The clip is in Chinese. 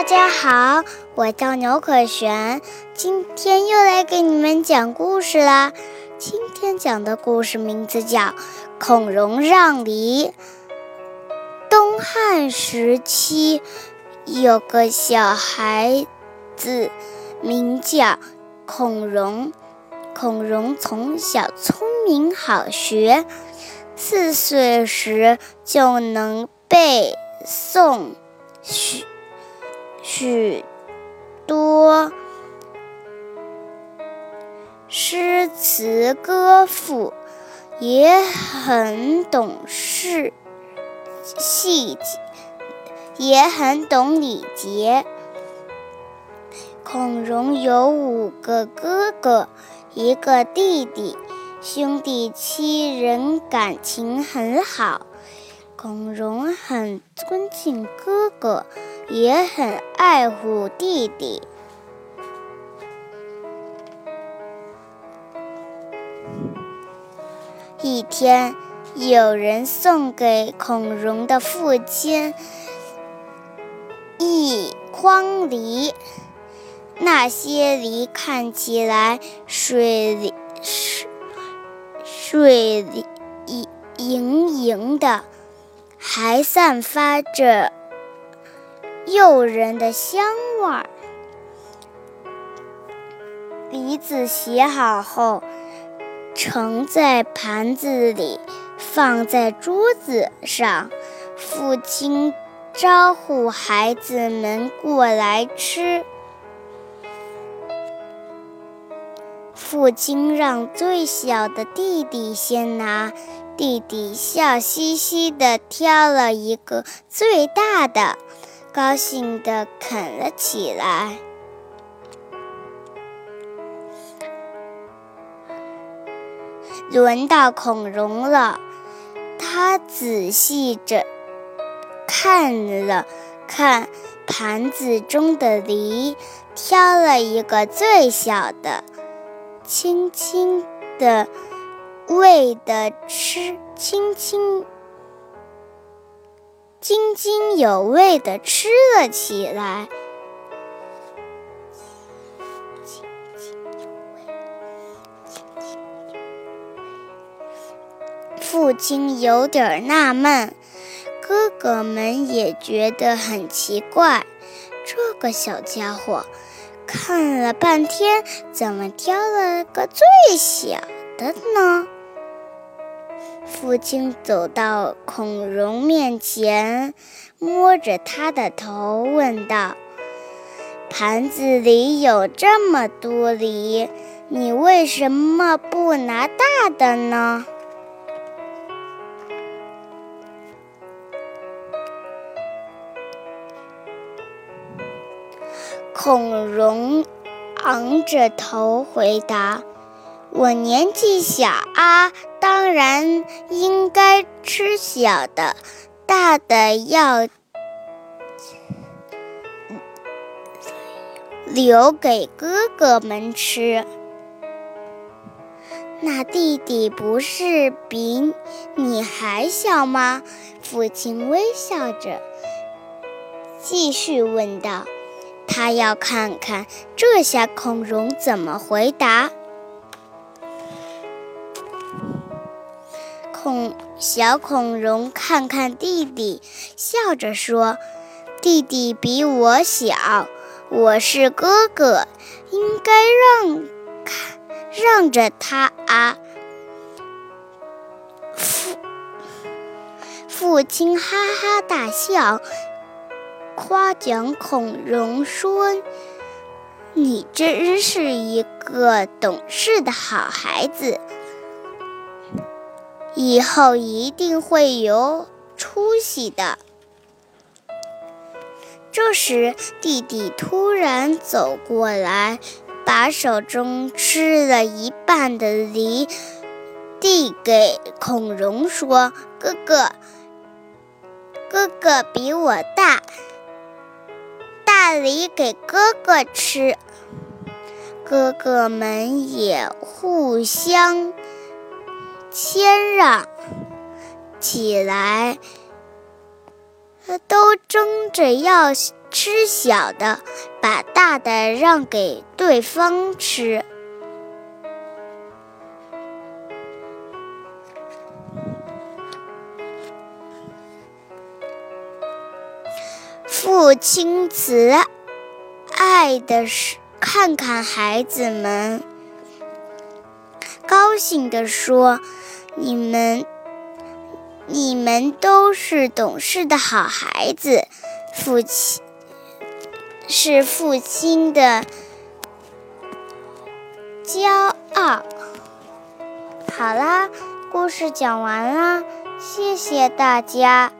大家好，我叫牛可璇，今天又来给你们讲故事啦。今天讲的故事名字叫《孔融让梨》。东汉时期，有个小孩子名叫孔融，孔融从小聪明好学，四岁时就能背诵许。许多诗词歌赋，也很懂事细节，也很懂礼节。孔融有五个哥哥，一个弟弟，兄弟七人感情很好。孔融很尊敬哥哥。也很爱护弟弟。一天，有人送给孔融的父亲一筐梨，那些梨看起来水里水水莹莹的，还散发着。诱人的香味儿。梨子洗好后，盛在盘子里，放在桌子上。父亲招呼孩子们过来吃。父亲让最小的弟弟先拿，弟弟笑嘻嘻地挑了一个最大的。高兴地啃了起来。轮到孔融了，他仔细着看了看盘子中的梨，挑了一个最小的，轻轻的喂的吃，轻轻。津津有味的吃了起来。父亲有点纳闷，哥哥们也觉得很奇怪。这个小家伙看了半天，怎么挑了个最小的呢？父亲走到孔融面前，摸着他的头，问道：“盘子里有这么多梨，你为什么不拿大的呢？”孔融昂着头回答。我年纪小啊，当然应该吃小的，大的要留给哥哥们吃。那弟弟不是比你还小吗？父亲微笑着继续问道。他要看看这下孔融怎么回答。孔小孔融看看弟弟，笑着说：“弟弟比我小，我是哥哥，应该让看让着他啊。”父父亲哈哈大笑，夸奖孔融说：“你真是一个懂事的好孩子。”以后一定会有出息的。这时，弟弟突然走过来，把手中吃了一半的梨递给孔融，说：“哥哥，哥哥比我大，大梨给哥哥吃。”哥哥们也互相。谦让起来，都争着要吃小的，把大的让给对方吃。父亲慈爱的是看看孩子们，高兴地说：“你们，你们都是懂事的好孩子。”父亲是父亲的骄傲。好啦，故事讲完啦，谢谢大家。